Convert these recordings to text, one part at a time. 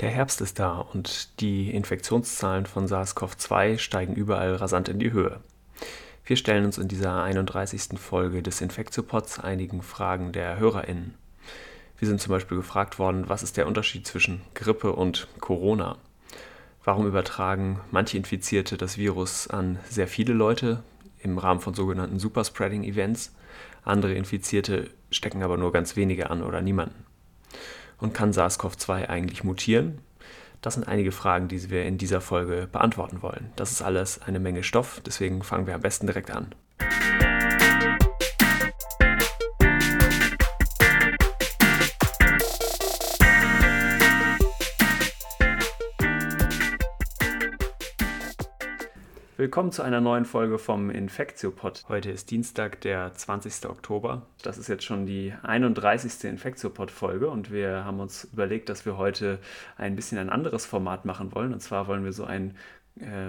Der Herbst ist da und die Infektionszahlen von SARS-CoV-2 steigen überall rasant in die Höhe. Wir stellen uns in dieser 31. Folge des Infektiopods einigen Fragen der HörerInnen. Wir sind zum Beispiel gefragt worden, was ist der Unterschied zwischen Grippe und Corona? Warum übertragen manche Infizierte das Virus an sehr viele Leute im Rahmen von sogenannten Superspreading-Events? Andere Infizierte stecken aber nur ganz wenige an oder niemanden und kann SARS-CoV-2 eigentlich mutieren? Das sind einige Fragen, die wir in dieser Folge beantworten wollen. Das ist alles eine Menge Stoff, deswegen fangen wir am besten direkt an. Willkommen zu einer neuen Folge vom Infektiopod. Heute ist Dienstag, der 20. Oktober. Das ist jetzt schon die 31. Infektiopod-Folge und wir haben uns überlegt, dass wir heute ein bisschen ein anderes Format machen wollen. Und zwar wollen wir so ein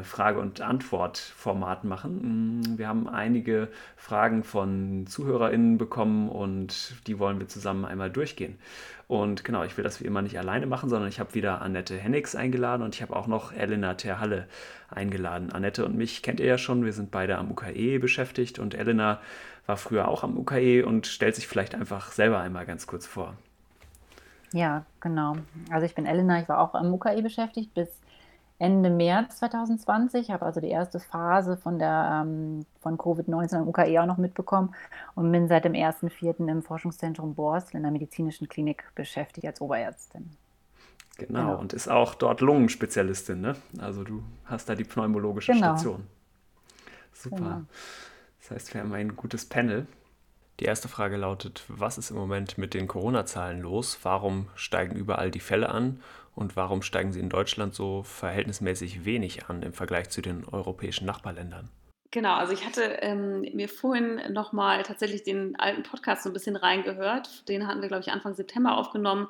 Frage- und Antwort-Format machen. Mm, wir haben einige Fragen von ZuhörerInnen bekommen und die wollen wir zusammen einmal durchgehen. Und genau, ich will das wie immer nicht alleine machen, sondern ich habe wieder Annette Hennigs eingeladen und ich habe auch noch Elena Terhalle eingeladen. Annette und mich kennt ihr ja schon, wir sind beide am UKE beschäftigt und Elena war früher auch am UKE und stellt sich vielleicht einfach selber einmal ganz kurz vor. Ja, genau. Also ich bin Elena, ich war auch am UKE beschäftigt bis Ende März 2020, habe also die erste Phase von, der, ähm, von Covid-19 am UKE auch noch mitbekommen und bin seit dem 1.4. im Forschungszentrum Borstel in der medizinischen Klinik beschäftigt als Oberärztin. Genau, genau. und ist auch dort Lungenspezialistin, ne? Also du hast da die pneumologische genau. Station. Super. Genau. Das heißt, wir haben ein gutes Panel. Die erste Frage lautet, was ist im Moment mit den Corona-Zahlen los? Warum steigen überall die Fälle an? Und warum steigen sie in Deutschland so verhältnismäßig wenig an im Vergleich zu den europäischen Nachbarländern? Genau, also ich hatte ähm, mir vorhin nochmal tatsächlich den alten Podcast so ein bisschen reingehört. Den hatten wir, glaube ich, Anfang September aufgenommen.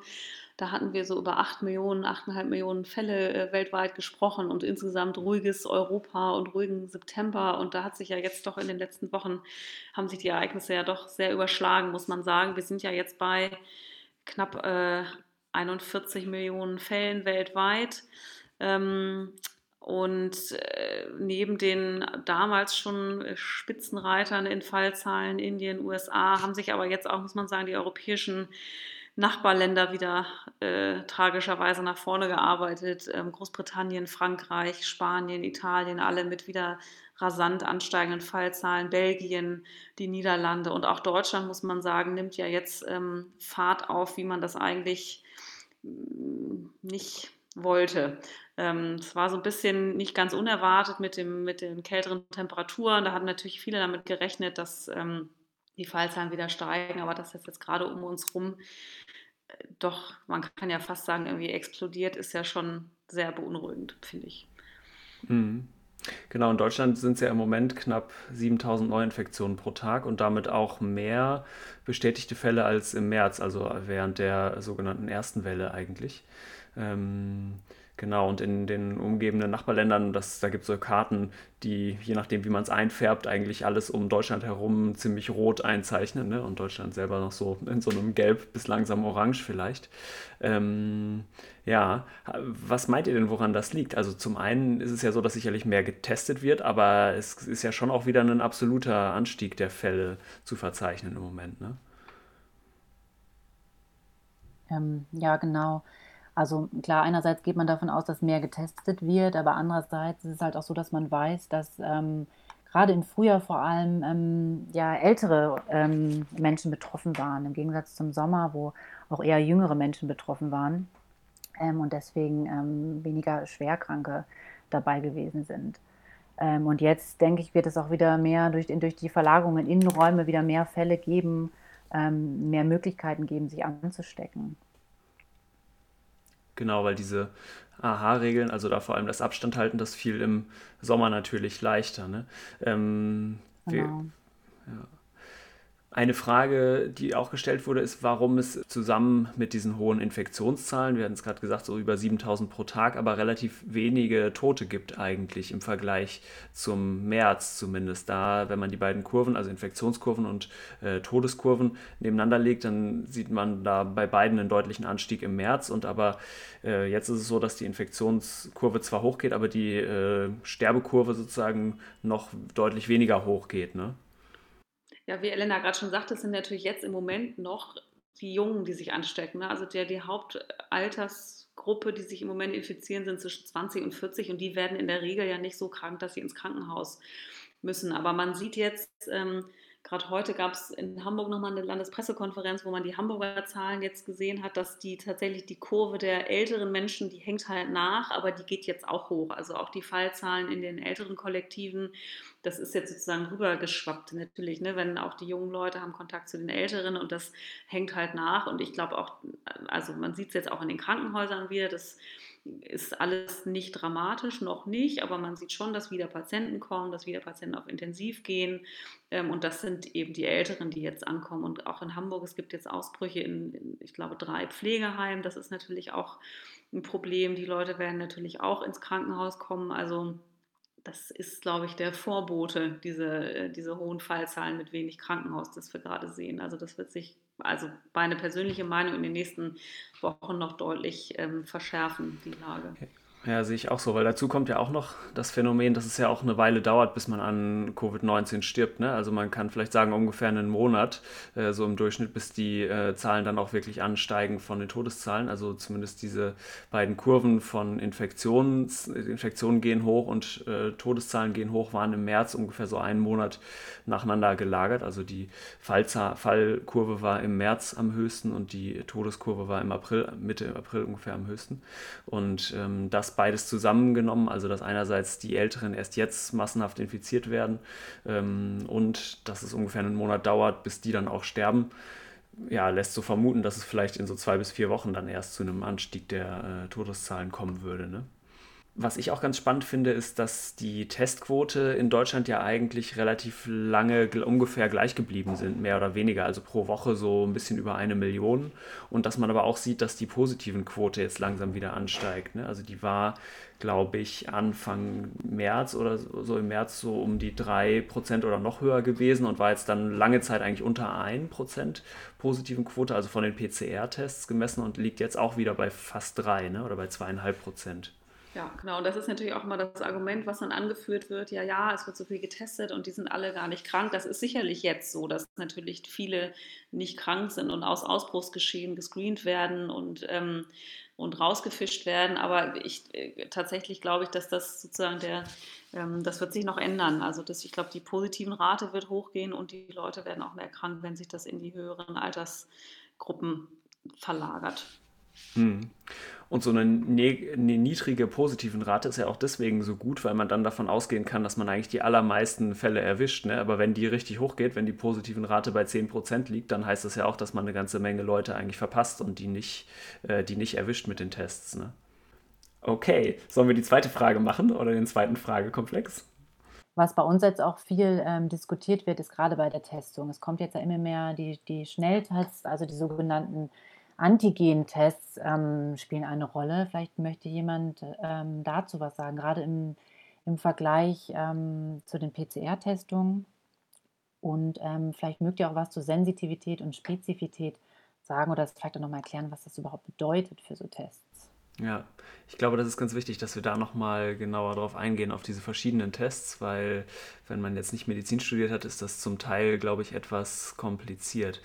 Da hatten wir so über 8 Millionen, 8,5 Millionen Fälle äh, weltweit gesprochen und insgesamt ruhiges Europa und ruhigen September. Und da hat sich ja jetzt doch in den letzten Wochen, haben sich die Ereignisse ja doch sehr überschlagen, muss man sagen. Wir sind ja jetzt bei knapp äh, 41 Millionen Fällen weltweit. Ähm, und äh, neben den damals schon Spitzenreitern in Fallzahlen Indien, USA, haben sich aber jetzt auch, muss man sagen, die europäischen Nachbarländer wieder äh, tragischerweise nach vorne gearbeitet. Ähm, Großbritannien, Frankreich, Spanien, Italien, alle mit wieder rasant ansteigenden Fallzahlen. Belgien, die Niederlande und auch Deutschland, muss man sagen, nimmt ja jetzt ähm, Fahrt auf, wie man das eigentlich mm, nicht wollte. Ähm, es war so ein bisschen nicht ganz unerwartet mit, dem, mit den kälteren Temperaturen. Da hatten natürlich viele damit gerechnet, dass ähm, die Fallzahlen wieder steigen, aber dass das jetzt gerade um uns rum äh, doch, man kann ja fast sagen, irgendwie explodiert, ist ja schon sehr beunruhigend, finde ich. Mhm. Genau, in Deutschland sind es ja im Moment knapp 7000 Neuinfektionen pro Tag und damit auch mehr bestätigte Fälle als im März, also während der sogenannten ersten Welle eigentlich. Ähm, Genau, und in den umgebenden Nachbarländern, das, da gibt es so Karten, die, je nachdem, wie man es einfärbt, eigentlich alles um Deutschland herum ziemlich rot einzeichnen. Ne? Und Deutschland selber noch so in so einem Gelb bis langsam Orange vielleicht. Ähm, ja, was meint ihr denn, woran das liegt? Also zum einen ist es ja so, dass sicherlich mehr getestet wird, aber es ist ja schon auch wieder ein absoluter Anstieg der Fälle zu verzeichnen im Moment. Ne? Ähm, ja, genau. Also klar, einerseits geht man davon aus, dass mehr getestet wird, aber andererseits ist es halt auch so, dass man weiß, dass ähm, gerade im Frühjahr vor allem ähm, ja, ältere ähm, Menschen betroffen waren, im Gegensatz zum Sommer, wo auch eher jüngere Menschen betroffen waren ähm, und deswegen ähm, weniger Schwerkranke dabei gewesen sind. Ähm, und jetzt, denke ich, wird es auch wieder mehr durch, durch die Verlagerung in Innenräume wieder mehr Fälle geben, mehr Möglichkeiten geben, sich anzustecken. Genau, weil diese AHA-Regeln, also da vor allem das Abstand halten, das fiel im Sommer natürlich leichter. Ne? Ähm, genau. wir, ja. Eine Frage, die auch gestellt wurde, ist, warum es zusammen mit diesen hohen Infektionszahlen, wir hatten es gerade gesagt, so über 7000 pro Tag, aber relativ wenige Tote gibt eigentlich im Vergleich zum März zumindest. Da, wenn man die beiden Kurven, also Infektionskurven und äh, Todeskurven nebeneinander legt, dann sieht man da bei beiden einen deutlichen Anstieg im März. Und aber äh, jetzt ist es so, dass die Infektionskurve zwar hochgeht, aber die äh, Sterbekurve sozusagen noch deutlich weniger hochgeht. Ne? Ja, wie Elena gerade schon sagte, sind natürlich jetzt im Moment noch die Jungen, die sich anstecken. Ne? Also der, die Hauptaltersgruppe, die sich im Moment infizieren, sind zwischen 20 und 40 und die werden in der Regel ja nicht so krank, dass sie ins Krankenhaus müssen. Aber man sieht jetzt, ähm, Gerade heute gab es in Hamburg nochmal eine Landespressekonferenz, wo man die Hamburger Zahlen jetzt gesehen hat, dass die tatsächlich die Kurve der älteren Menschen, die hängt halt nach, aber die geht jetzt auch hoch. Also auch die Fallzahlen in den älteren Kollektiven, das ist jetzt sozusagen rübergeschwappt natürlich, ne? wenn auch die jungen Leute haben Kontakt zu den Älteren und das hängt halt nach. Und ich glaube auch, also man sieht es jetzt auch in den Krankenhäusern wieder, dass ist alles nicht dramatisch, noch nicht, aber man sieht schon, dass wieder Patienten kommen, dass wieder Patienten auf Intensiv gehen. Ähm, und das sind eben die Älteren, die jetzt ankommen. Und auch in Hamburg, es gibt jetzt Ausbrüche in, in, ich glaube, drei Pflegeheimen. Das ist natürlich auch ein Problem. Die Leute werden natürlich auch ins Krankenhaus kommen. Also das ist, glaube ich, der Vorbote, diese, äh, diese hohen Fallzahlen mit wenig Krankenhaus, das wir gerade sehen. Also das wird sich also meine persönliche Meinung in den nächsten Wochen noch deutlich ähm, verschärfen, die Lage. Okay. Ja, sehe ich auch so, weil dazu kommt ja auch noch das Phänomen, dass es ja auch eine Weile dauert, bis man an Covid-19 stirbt. Ne? Also man kann vielleicht sagen, ungefähr einen Monat, äh, so im Durchschnitt, bis die äh, Zahlen dann auch wirklich ansteigen von den Todeszahlen. Also zumindest diese beiden Kurven von Infektions, Infektionen gehen hoch und äh, Todeszahlen gehen hoch, waren im März ungefähr so einen Monat nacheinander gelagert. Also die Fallzahl, Fallkurve war im März am höchsten und die Todeskurve war im April, Mitte April ungefähr am höchsten. Und ähm, das beides zusammengenommen, also dass einerseits die Älteren erst jetzt massenhaft infiziert werden ähm, und dass es ungefähr einen Monat dauert, bis die dann auch sterben, ja, lässt so vermuten, dass es vielleicht in so zwei bis vier Wochen dann erst zu einem Anstieg der äh, Todeszahlen kommen würde. Ne? Was ich auch ganz spannend finde, ist, dass die Testquote in Deutschland ja eigentlich relativ lange ungefähr gleich geblieben sind, mehr oder weniger, also pro Woche so ein bisschen über eine Million. Und dass man aber auch sieht, dass die positiven Quote jetzt langsam wieder ansteigt. Ne? Also die war, glaube ich, Anfang März oder so im März so um die 3% oder noch höher gewesen und war jetzt dann lange Zeit eigentlich unter 1% positiven Quote, also von den PCR-Tests gemessen und liegt jetzt auch wieder bei fast 3 ne? oder bei 2,5%. Ja, genau. Und das ist natürlich auch immer das Argument, was dann angeführt wird. Ja, ja, es wird so viel getestet und die sind alle gar nicht krank. Das ist sicherlich jetzt so, dass natürlich viele nicht krank sind und aus Ausbruchsgeschehen gescreent werden und, ähm, und rausgefischt werden. Aber ich äh, tatsächlich glaube ich, dass das sozusagen der, ähm, das wird sich noch ändern. Also dass ich glaube, die positiven Rate wird hochgehen und die Leute werden auch mehr krank, wenn sich das in die höheren Altersgruppen verlagert. Hm. Und so eine, ne eine niedrige positiven Rate ist ja auch deswegen so gut, weil man dann davon ausgehen kann, dass man eigentlich die allermeisten Fälle erwischt. Ne? Aber wenn die richtig hochgeht, wenn die positiven Rate bei 10% liegt, dann heißt das ja auch, dass man eine ganze Menge Leute eigentlich verpasst und die nicht, äh, die nicht erwischt mit den Tests. Ne? Okay, sollen wir die zweite Frage machen oder den zweiten Fragekomplex? Was bei uns jetzt auch viel ähm, diskutiert wird, ist gerade bei der Testung. Es kommt jetzt ja immer mehr die, die Schnelltests, also die sogenannten Antigen-Tests ähm, spielen eine Rolle. Vielleicht möchte jemand ähm, dazu was sagen, gerade im, im Vergleich ähm, zu den PCR-Testungen. Und ähm, vielleicht mögt ihr auch was zur Sensitivität und Spezifität sagen oder vielleicht auch nochmal erklären, was das überhaupt bedeutet für so Tests. Ja, ich glaube, das ist ganz wichtig, dass wir da nochmal genauer drauf eingehen, auf diese verschiedenen Tests, weil wenn man jetzt nicht Medizin studiert hat, ist das zum Teil, glaube ich, etwas kompliziert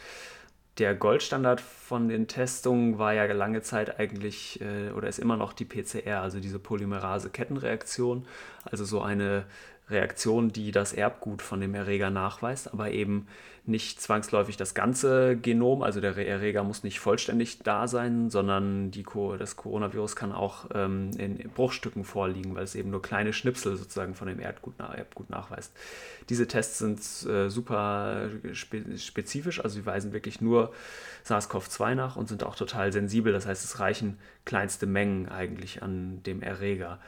der Goldstandard von den Testungen war ja lange Zeit eigentlich äh, oder ist immer noch die PCR, also diese Polymerase-Kettenreaktion, also so eine Reaktion, die das Erbgut von dem Erreger nachweist, aber eben nicht zwangsläufig das ganze Genom, also der Erreger muss nicht vollständig da sein, sondern die, das Coronavirus kann auch ähm, in Bruchstücken vorliegen, weil es eben nur kleine Schnipsel sozusagen von dem Erbgut, Erbgut nachweist. Diese Tests sind äh, super spe spezifisch, also sie weisen wirklich nur SARS-CoV-2 nach und sind auch total sensibel, das heißt es reichen kleinste Mengen eigentlich an dem Erreger.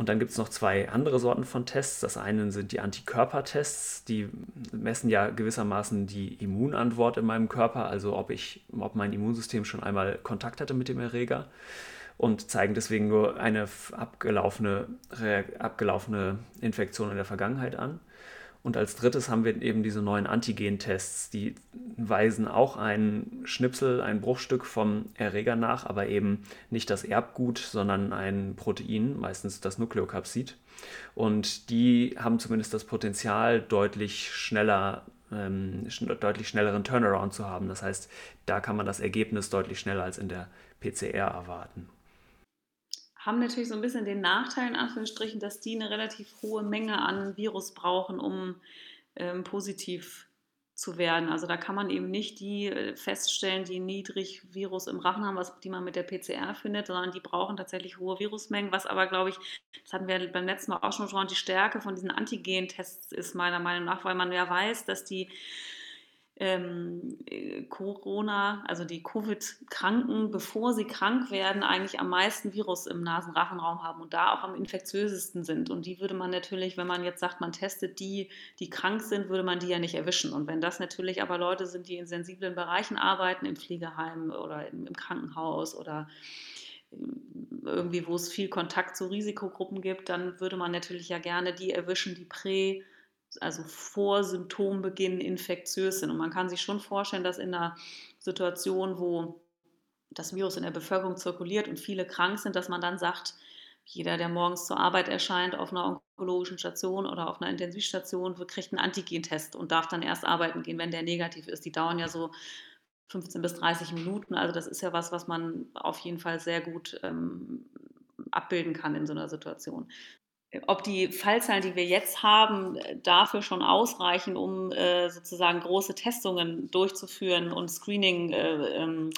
Und dann gibt es noch zwei andere Sorten von Tests. Das eine sind die Antikörpertests, die messen ja gewissermaßen die Immunantwort in meinem Körper, also ob, ich, ob mein Immunsystem schon einmal Kontakt hatte mit dem Erreger und zeigen deswegen nur eine abgelaufene, abgelaufene Infektion in der Vergangenheit an. Und als drittes haben wir eben diese neuen Antigen-Tests, die weisen auch ein Schnipsel, ein Bruchstück vom Erreger nach, aber eben nicht das Erbgut, sondern ein Protein, meistens das Nukleokapsid. Und die haben zumindest das Potenzial, deutlich schneller ähm, deutlich schnelleren Turnaround zu haben. Das heißt, da kann man das Ergebnis deutlich schneller als in der PCR erwarten haben natürlich so ein bisschen den Nachteil, in Anführungsstrichen, dass die eine relativ hohe Menge an Virus brauchen, um ähm, positiv zu werden. Also da kann man eben nicht die äh, feststellen, die niedrig Virus im Rachen haben, was die man mit der PCR findet, sondern die brauchen tatsächlich hohe Virusmengen, was aber, glaube ich, das hatten wir beim letzten Mal auch schon schon, die Stärke von diesen Antigen-Tests ist meiner Meinung nach, weil man ja weiß, dass die ähm, Corona, also die Covid-Kranken, bevor sie krank werden, eigentlich am meisten Virus im Nasenrachenraum haben und da auch am infektiösesten sind. Und die würde man natürlich, wenn man jetzt sagt, man testet die, die krank sind, würde man die ja nicht erwischen. Und wenn das natürlich aber Leute sind, die in sensiblen Bereichen arbeiten, im Pflegeheim oder im, Krankenhaus oder ähm, irgendwie, wo es viel Kontakt zu Risikogruppen gibt, dann würde man natürlich ja gerne die erwischen, die prä- also vor Symptombeginn infektiös sind. Und man kann sich schon vorstellen, dass in einer Situation, wo das Virus in der Bevölkerung zirkuliert und viele krank sind, dass man dann sagt, jeder, der morgens zur Arbeit erscheint auf einer onkologischen Station oder auf einer Intensivstation, kriegt einen Antigentest und darf dann erst arbeiten gehen, wenn der negativ ist. Die dauern ja so 15 bis 30 Minuten. Also das ist ja was, was man auf jeden Fall sehr gut ähm, abbilden kann in so einer Situation ob die Fallzahlen, die wir jetzt haben, dafür schon ausreichen, um äh, sozusagen große Testungen durchzuführen und Screening, äh, ähm,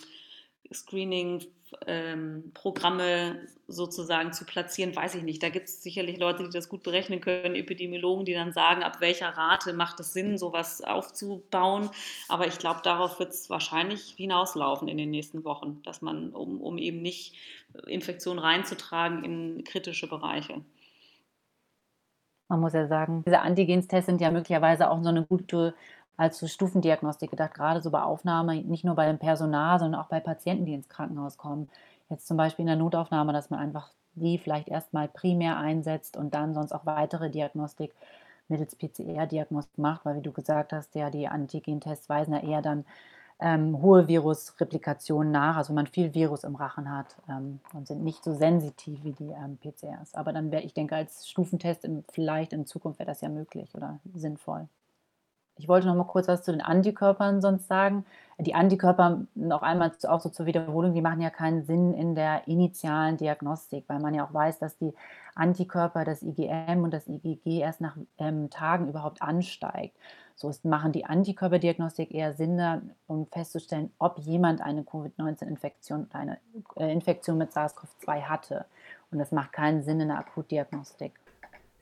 Screening ähm, Programme sozusagen zu platzieren, weiß ich nicht. Da gibt es sicherlich Leute, die das gut berechnen können, Epidemiologen, die dann sagen, ab welcher Rate macht es Sinn, sowas aufzubauen. Aber ich glaube, darauf wird es wahrscheinlich hinauslaufen in den nächsten Wochen, dass man, um, um eben nicht Infektionen reinzutragen in kritische Bereiche. Man muss ja sagen, diese Antigenstests sind ja möglicherweise auch so eine gute als Stufendiagnostik gedacht, gerade so bei Aufnahme, nicht nur bei dem Personal, sondern auch bei Patienten, die ins Krankenhaus kommen. Jetzt zum Beispiel in der Notaufnahme, dass man einfach die vielleicht erstmal primär einsetzt und dann sonst auch weitere Diagnostik mittels PCR-Diagnostik macht, weil wie du gesagt hast, ja, die Antigentests weisen ja eher dann ähm, hohe Virusreplikation nach, also wenn man viel Virus im Rachen hat ähm, und sind nicht so sensitiv wie die ähm, PCRs. Aber dann wäre, ich denke, als Stufentest in, vielleicht in Zukunft wäre das ja möglich oder sinnvoll. Ich wollte noch mal kurz was zu den Antikörpern sonst sagen. Die Antikörper, noch einmal auch so zur Wiederholung, die machen ja keinen Sinn in der initialen Diagnostik, weil man ja auch weiß, dass die Antikörper, das IgM und das IgG erst nach ähm, Tagen überhaupt ansteigt. So ist, machen die Antikörperdiagnostik eher Sinn, um festzustellen, ob jemand eine Covid-19-Infektion, eine äh, Infektion mit SARS-CoV-2 hatte. Und das macht keinen Sinn in der Akutdiagnostik.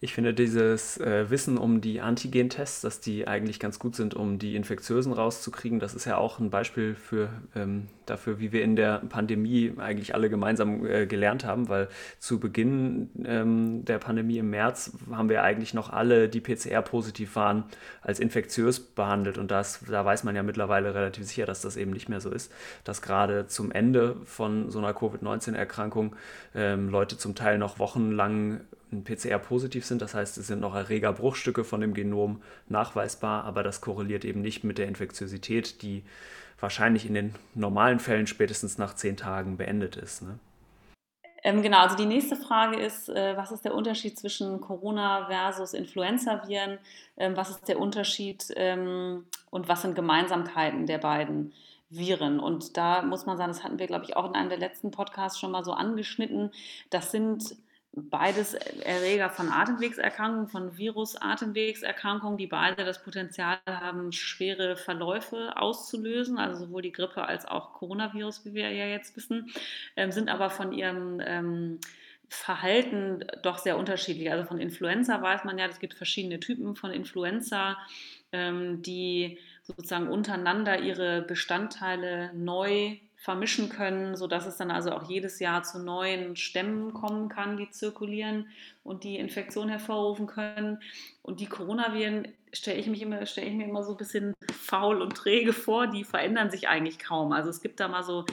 Ich finde dieses äh, Wissen um die Antigen-Tests, dass die eigentlich ganz gut sind, um die Infektiösen rauszukriegen, das ist ja auch ein Beispiel für, ähm, dafür, wie wir in der Pandemie eigentlich alle gemeinsam äh, gelernt haben, weil zu Beginn ähm, der Pandemie im März haben wir eigentlich noch alle, die PCR-positiv waren, als infektiös behandelt. Und das, da weiß man ja mittlerweile relativ sicher, dass das eben nicht mehr so ist, dass gerade zum Ende von so einer Covid-19-Erkrankung ähm, Leute zum Teil noch wochenlang PCR-positiv sind. Das heißt, es sind noch Erregerbruchstücke von dem Genom nachweisbar, aber das korreliert eben nicht mit der Infektiosität, die wahrscheinlich in den normalen Fällen spätestens nach zehn Tagen beendet ist. Ne? Ähm, genau, also die nächste Frage ist, äh, was ist der Unterschied zwischen Corona versus Influenza-Viren? Ähm, was ist der Unterschied ähm, und was sind Gemeinsamkeiten der beiden Viren? Und da muss man sagen, das hatten wir, glaube ich, auch in einem der letzten Podcasts schon mal so angeschnitten. Das sind beides Erreger von Atemwegserkrankungen, von Virus-Atemwegserkrankungen, die beide das Potenzial haben, schwere Verläufe auszulösen, also sowohl die Grippe als auch Coronavirus, wie wir ja jetzt wissen, ähm, sind aber von ihrem ähm, Verhalten doch sehr unterschiedlich. Also von Influenza weiß man ja, es gibt verschiedene Typen von Influenza, ähm, die sozusagen untereinander ihre Bestandteile neu vermischen können, sodass es dann also auch jedes Jahr zu neuen Stämmen kommen kann, die zirkulieren und die Infektion hervorrufen können. Und die Coronaviren stelle ich, stell ich mir immer so ein bisschen faul und träge vor, die verändern sich eigentlich kaum. Also es gibt da mal so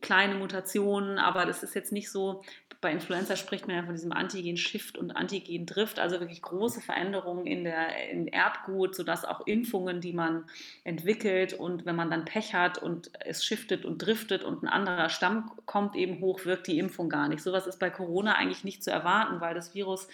kleine Mutationen, aber das ist jetzt nicht so, bei Influenza spricht man ja von diesem Antigen-Shift und Antigen-Drift, also wirklich große Veränderungen in der in Erbgut, sodass auch Impfungen, die man entwickelt und wenn man dann Pech hat und es shiftet und driftet und ein anderer Stamm kommt eben hoch, wirkt die Impfung gar nicht. Sowas ist bei Corona eigentlich nicht zu erwarten, weil das Virus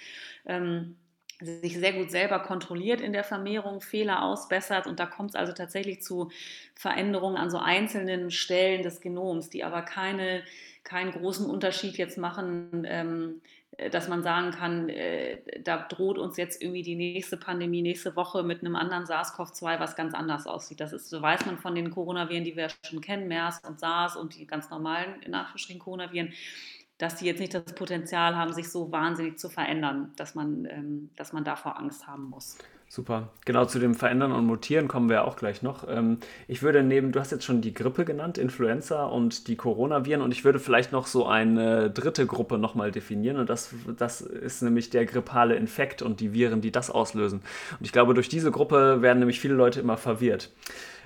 ähm, sich sehr gut selber kontrolliert in der Vermehrung, Fehler ausbessert und da kommt es also tatsächlich zu Veränderungen an so einzelnen Stellen des Genoms, die aber keine, keinen großen Unterschied jetzt machen, ähm, dass man sagen kann, äh, da droht uns jetzt irgendwie die nächste Pandemie nächste Woche mit einem anderen SARS-CoV-2, was ganz anders aussieht. Das ist, so weiß man von den Coronaviren, die wir schon kennen, MERS und SARS und die ganz normalen, in Anführungsstrichen, Coronaviren dass die jetzt nicht das Potenzial haben, sich so wahnsinnig zu verändern, dass man, ähm, dass man davor Angst haben muss. Super. Genau zu dem Verändern und Mutieren kommen wir auch gleich noch. Ähm, ich würde neben, du hast jetzt schon die Grippe genannt, Influenza und die Coronaviren und ich würde vielleicht noch so eine dritte Gruppe nochmal definieren und das, das ist nämlich der grippale Infekt und die Viren, die das auslösen. Und ich glaube, durch diese Gruppe werden nämlich viele Leute immer verwirrt.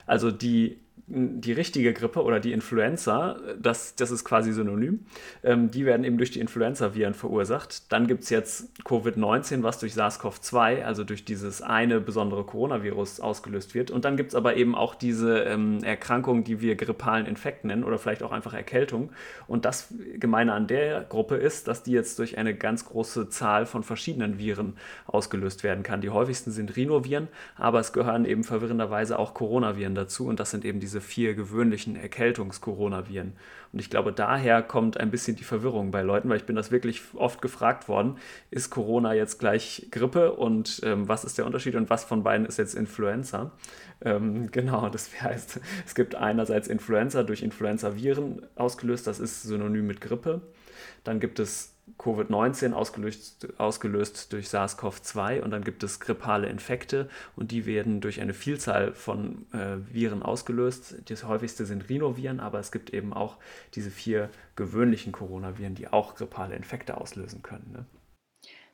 Also die die richtige Grippe oder die Influenza, das, das ist quasi synonym, ähm, die werden eben durch die Influenza-Viren verursacht. Dann gibt es jetzt Covid-19, was durch SARS-CoV-2, also durch dieses eine besondere Coronavirus ausgelöst wird. Und dann gibt es aber eben auch diese ähm, Erkrankung, die wir grippalen Infekt nennen oder vielleicht auch einfach Erkältung. Und das Gemeine an der Gruppe ist, dass die jetzt durch eine ganz große Zahl von verschiedenen Viren ausgelöst werden kann. Die häufigsten sind Rhinoviren, aber es gehören eben verwirrenderweise auch Coronaviren dazu und das sind eben diese vier gewöhnlichen Erkältungs-Coronaviren. Und ich glaube, daher kommt ein bisschen die Verwirrung bei Leuten, weil ich bin das wirklich oft gefragt worden, ist Corona jetzt gleich Grippe und ähm, was ist der Unterschied und was von beiden ist jetzt Influenza? Ähm, genau, das heißt, es gibt einerseits Influenza durch Influenza-Viren ausgelöst, das ist synonym mit Grippe. Dann gibt es Covid-19 ausgelöst, ausgelöst durch SARS-CoV-2 und dann gibt es grippale Infekte und die werden durch eine Vielzahl von äh, Viren ausgelöst. Das häufigste sind Rhinoviren, aber es gibt eben auch diese vier gewöhnlichen Coronaviren, die auch grippale Infekte auslösen können. Ne?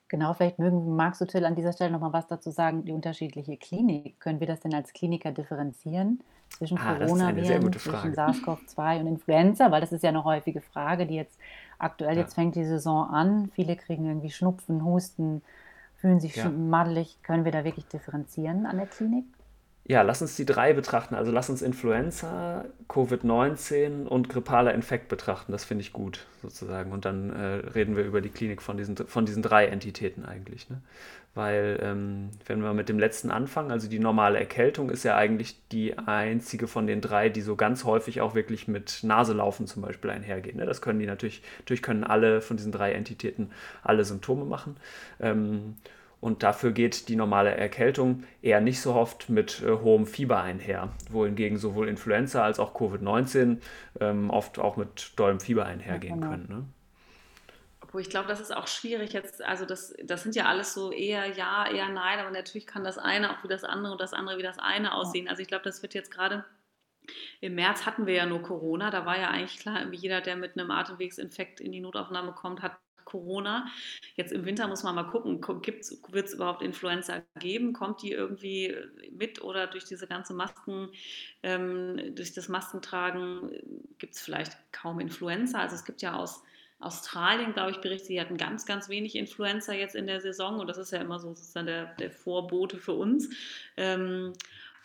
Genau, vielleicht mögen, magst du Till an dieser Stelle nochmal was dazu sagen, die unterschiedliche Klinik. Können wir das denn als Kliniker differenzieren zwischen ah, Coronaviren, zwischen SARS-CoV-2 und Influenza? Weil das ist ja eine häufige Frage, die jetzt Aktuell, ja. jetzt fängt die Saison an, viele kriegen irgendwie Schnupfen, Husten, fühlen sich ja. maddelig. Können wir da wirklich differenzieren an der Klinik? Ja, lass uns die drei betrachten. Also lass uns Influenza, Covid-19 und grippaler Infekt betrachten. Das finde ich gut, sozusagen. Und dann äh, reden wir über die Klinik von diesen, von diesen drei Entitäten eigentlich. Ne? Weil, ähm, wenn wir mit dem letzten anfangen, also die normale Erkältung ist ja eigentlich die einzige von den drei, die so ganz häufig auch wirklich mit Naselaufen zum Beispiel einhergehen. Ne? Das können die natürlich, natürlich können alle von diesen drei Entitäten alle Symptome machen. Ähm, und dafür geht die normale Erkältung eher nicht so oft mit äh, hohem Fieber einher, wohingegen sowohl Influenza als auch Covid-19 ähm, oft auch mit dollem Fieber einhergehen ja, genau. können. Ne? Obwohl ich glaube, das ist auch schwierig jetzt. Also das, das sind ja alles so eher ja, eher nein, aber natürlich kann das eine auch wie das andere und das andere wie das eine aussehen. Also ich glaube, das wird jetzt gerade im März hatten wir ja nur Corona. Da war ja eigentlich klar, jeder, der mit einem Atemwegsinfekt in die Notaufnahme kommt, hat Corona. Jetzt im Winter muss man mal gucken, wird es überhaupt Influenza geben? Kommt die irgendwie mit oder durch diese ganze Masken, ähm, durch das Maskentragen gibt es vielleicht kaum Influenza? Also es gibt ja aus Australien, glaube ich, berichtet, sie hatten ganz, ganz wenig Influenza jetzt in der Saison und das ist ja immer so sozusagen der, der Vorbote für uns. Ähm,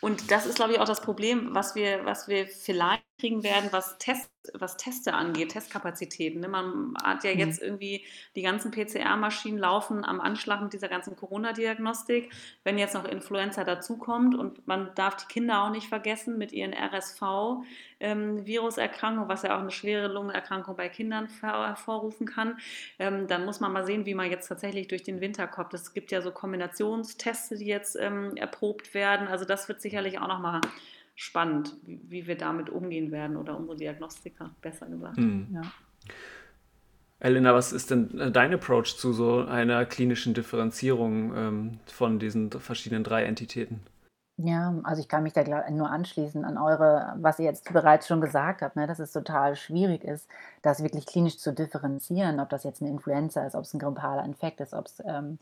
und das ist, glaube ich, auch das Problem, was wir, was wir vielleicht kriegen werden, was, Test, was Teste angeht, Testkapazitäten. Ne? Man hat ja mhm. jetzt irgendwie die ganzen PCR-Maschinen laufen am Anschlag mit dieser ganzen Corona-Diagnostik. Wenn jetzt noch Influenza dazukommt und man darf die Kinder auch nicht vergessen mit ihren RSV-Viruserkrankungen, ähm, was ja auch eine schwere Lungenerkrankung bei Kindern hervorrufen kann, ähm, dann muss man mal sehen, wie man jetzt tatsächlich durch den Winter kommt. Es gibt ja so Kombinationsteste, die jetzt ähm, erprobt werden. Also das wird sicherlich auch nochmal spannend, wie, wie, wir damit umgehen werden oder unsere Diagnostiker, besser gesagt. Mhm. Ja. Elena, was ist denn äh, dein Approach zu so einer klinischen Differenzierung ähm, von diesen verschiedenen drei Entitäten? Ja, also ich kann mich da nur anschließen an eure was ihr jetzt bereits schon gesagt habt, ne, dass es total schwierig ist, das wirklich klinisch zu differenzieren, ob das jetzt 'ne Influenza ist, ob es ein grippaler Infekt ist, ob's, ähm,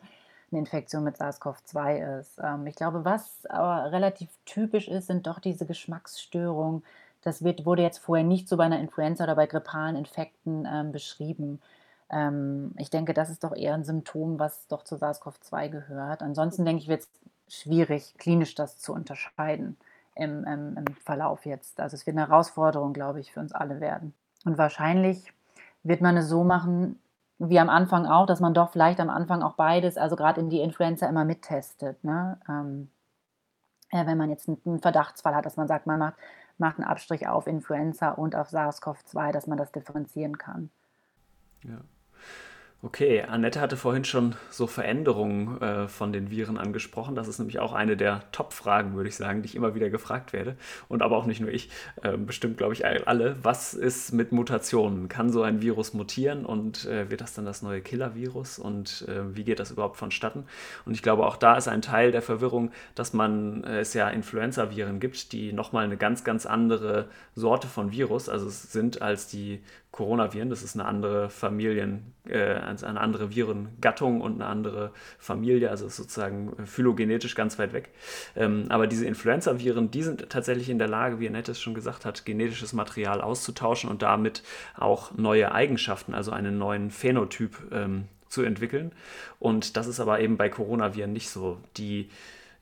'ne Infektion mit SARS-CoV-2 ist. Ähm, ich glaube, was aber relativ typisch ist, sind doch diese Geschmacksstörungen. Das wird wurde jetzt vorher nicht so bei einer Influenza oder bei grippalen Infekten, ähm, beschrieben. Ähm, ich denke, das ist doch eher ein Symptom, was doch zu SARS-CoV-2 gehört. Ansonsten denke ich, wird's schwierig, klinisch das zu unterscheiden im im im Verlauf jetzt. Also, es wird 'ne Herausforderung, glaube ich, für uns alle werden. Und wahrscheinlich wird man es so machen wie am Anfang auch, dass man doch vielleicht am Anfang auch beides also, grad in die Influenza immer mittestet, ne? Ähm, äh, wenn man jetzt 'n 'n Verdachtsfall hat, dass man sagt, man macht macht 'n Abstrich auf Influenza und auf SARS-CoV-2, dass man das differenzieren kann. Ja. Okay, Annette hatte vorhin schon so Veränderungen äh, von den Viren angesprochen. Das ist nämlich auch eine der Top-Fragen, würde ich sagen, die ich immer wieder gefragt werde. Und aber auch nicht nur ich, äh, bestimmt glaube ich alle. Was ist mit Mutationen? Kann so ein Virus mutieren und äh, wird das dann das neue Killer-Virus? Und äh, wie geht das überhaupt vonstatten? Und ich glaube, auch da ist ein Teil der Verwirrung, dass man äh, es ja Influenza-Viren gibt, die nochmal eine ganz, ganz andere Sorte von Virus, also es sind als die Coronaviren. Das ist eine andere Familien, äh, eine andere Virengattung und eine andere Familie, also sozusagen phylogenetisch ganz weit weg. Ähm, aber diese Influenza-Viren, die sind tatsächlich in der Lage, wie Annette es schon gesagt hat, genetisches Material auszutauschen und damit auch neue Eigenschaften, also einen neuen Phänotyp ähm, zu entwickeln. Und das ist aber eben bei Coronaviren nicht so. Die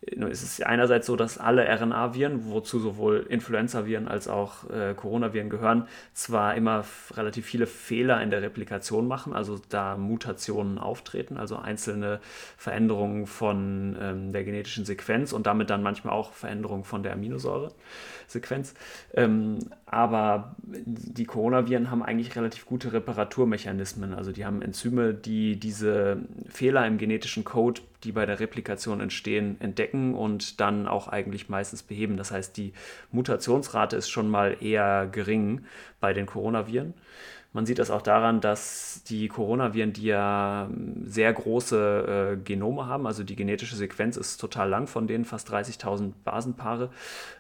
es ist einerseits so, dass alle RNA-Viren, wozu sowohl Influenza-Viren als auch äh, Coronaviren gehören, zwar immer relativ viele Fehler in der Replikation machen, also da Mutationen auftreten, also einzelne Veränderungen von ähm, der genetischen Sequenz und damit dann manchmal auch Veränderungen von der Aminosäure-Sequenz. Ähm, aber die Coronaviren haben eigentlich relativ gute Reparaturmechanismen, also die haben Enzyme, die diese Fehler im genetischen Code die bei der Replikation entstehen, entdecken und dann auch eigentlich meistens beheben. Das heißt, die Mutationsrate ist schon mal eher gering bei den Coronaviren. Man sieht das auch daran, dass die Coronaviren, die ja ähm, sehr große äh, Genome haben, also die genetische Sequenz ist total lang von denen, fast 30.000 Basenpaare,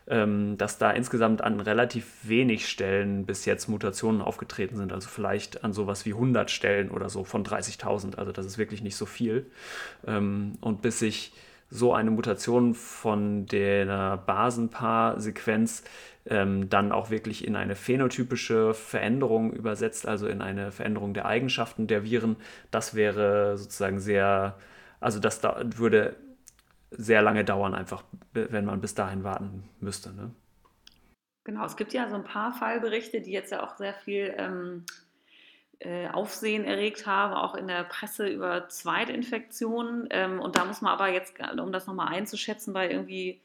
ähm, dass da insgesamt an relativ wenig Stellen bis jetzt Mutationen aufgetreten sind. Also vielleicht an sowas wie 100 Stellen oder so von 30.000. Also das ist wirklich nicht so viel. Ähm, und bis sich so eine Mutation von der Basenpaar-Sequenz ähm, dann auch wirklich in eine phänotypische Veränderung übersetzt, also in eine Veränderung der Eigenschaften der Viren. Das wäre sozusagen sehr, also das da, würde sehr lange dauern, einfach, wenn man bis dahin warten müsste. Ne? Genau, es gibt ja so ein paar Fallberichte, die jetzt ja auch sehr viel ähm, äh, Aufsehen erregt haben, auch in der Presse über Zweitinfektionen. Ähm, und da muss man aber jetzt, um das nochmal einzuschätzen, bei irgendwie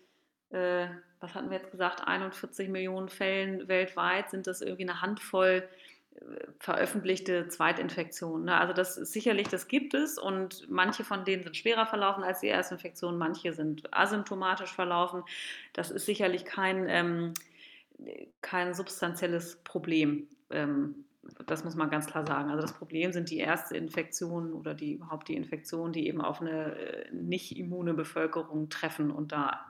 äh, was hatten wir jetzt gesagt, 41 Millionen Fällen weltweit sind das irgendwie eine Handvoll äh, veröffentlichte Zweitinfektionen. Ne? Also das ist sicherlich, das gibt es und manche von denen sind schwerer verlaufen als die Erstinfektion, manche sind asymptomatisch verlaufen. Das ist sicherlich kein, ähm, kein substanzielles Problem. Ähm, das muss man ganz klar sagen. Also das Problem sind die Erstinfektionen oder die überhaupt die Infektionen, die eben auf eine äh, nicht immune Bevölkerung treffen und da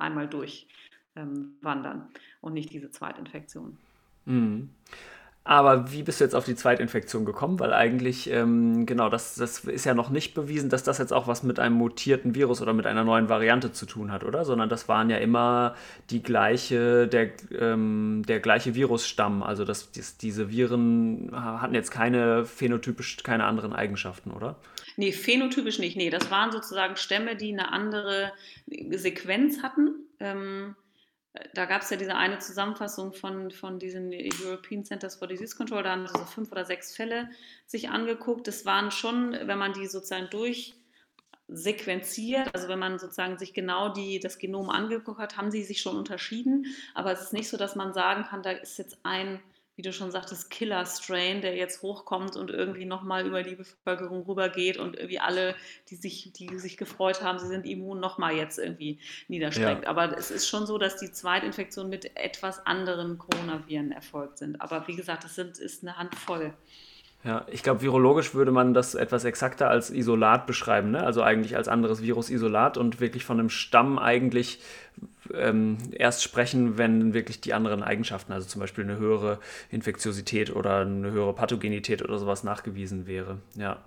einmal durchwandern ähm, und nicht diese Zweitinfektion. Mhm. Aber wie bist du jetzt auf die Zweitinfektion gekommen? Weil eigentlich, ähm, genau, das, das ist ja noch nicht bewiesen, dass das jetzt auch was mit einem mutierten Virus oder mit einer neuen Variante zu tun hat, oder? Sondern das waren ja immer die gleiche, der, ähm, der gleiche Virusstamm. Also das, das, diese Viren hatten jetzt keine phänotypisch, keine anderen Eigenschaften, oder? Nee, phänotypisch nicht. Nee, das waren sozusagen Stämme, die eine andere Sequenz hatten. Ähm, da gab es ja diese eine Zusammenfassung von, von diesen European Centers for Disease Control, da haben sie so fünf oder sechs Fälle sich angeguckt. Das waren schon, wenn man die sozusagen durchsequenziert, also wenn man sozusagen sich genau die, das Genom angeguckt hat, haben sie sich schon unterschieden. Aber es ist nicht so, dass man sagen kann, da ist jetzt ein wie du schon sagtest, Killer-Strain, der jetzt hochkommt und irgendwie nochmal über die Bevölkerung rübergeht und irgendwie alle, die sich, die sich gefreut haben, sie sind immun, nochmal jetzt irgendwie niederschlägt. Ja. Aber es ist schon so, dass die Zweitinfektionen mit etwas anderen Coronaviren erfolgt sind. Aber wie gesagt, das sind, ist eine Handvoll. Ja, ich glaube, virologisch würde man das etwas exakter als Isolat beschreiben, ne? also eigentlich als anderes Virus-Isolat und wirklich von einem Stamm eigentlich ähm, erst sprechen, wenn wirklich die anderen Eigenschaften, also zum Beispiel eine höhere Infektiosität oder eine höhere Pathogenität oder sowas nachgewiesen wäre. Ja.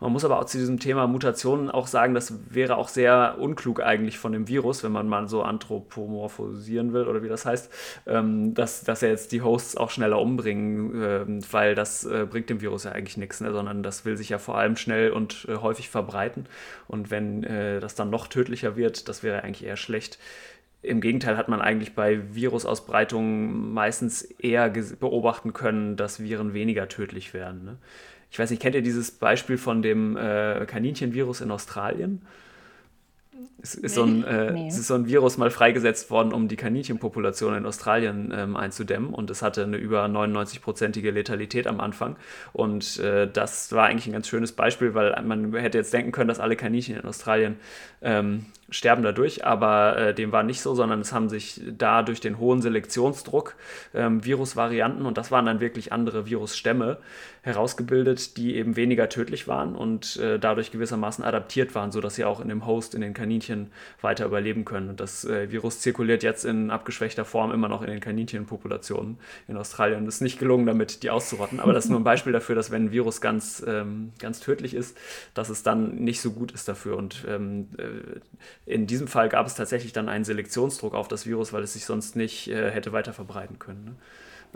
Man muss aber auch zu diesem Thema Mutationen auch sagen, das wäre auch sehr unklug eigentlich von dem Virus, wenn man mal so anthropomorphosieren will oder wie das heißt, ähm, dass, dass er jetzt die Hosts auch schneller umbringen, äh, weil das äh, bringt dem Virus ja eigentlich nichts, ne? sondern das will sich ja vor allem schnell und äh, häufig verbreiten. Und wenn äh, das dann noch tödlicher wird, das wäre eigentlich eher schlecht. Im Gegenteil hat man eigentlich bei Virusausbreitungen meistens eher beobachten können, dass Viren weniger tödlich werden. Ne? Ich weiß nicht, kennt ihr dieses Beispiel von dem äh, Kaninchenvirus in Australien? Es ist, nee. so ein, äh, nee. es ist so ein Virus mal freigesetzt worden, um die Kaninchenpopulation in Australien ähm, einzudämmen. Und es hatte eine über 99-prozentige Letalität am Anfang. Und äh, das war eigentlich ein ganz schönes Beispiel, weil man hätte jetzt denken können, dass alle Kaninchen in Australien ähm, sterben dadurch, aber äh, dem war nicht so, sondern es haben sich da durch den hohen Selektionsdruck ähm, Virusvarianten, und das waren dann wirklich andere Virusstämme, herausgebildet, die eben weniger tödlich waren und äh, dadurch gewissermaßen adaptiert waren, sodass sie auch in dem Host, in den Kaninchen weiter überleben können. Und das äh, Virus zirkuliert jetzt in abgeschwächter Form immer noch in den Kaninchenpopulationen in Australien. Es ist nicht gelungen, damit die auszurotten, aber das ist nur ein Beispiel dafür, dass wenn ein Virus ganz, ähm, ganz tödlich ist, dass es dann nicht so gut ist dafür. Und ähm, äh, in diesem Fall gab es tatsächlich dann einen Selektionsdruck auf das Virus, weil es sich sonst nicht äh, hätte weiter verbreiten können. Ne?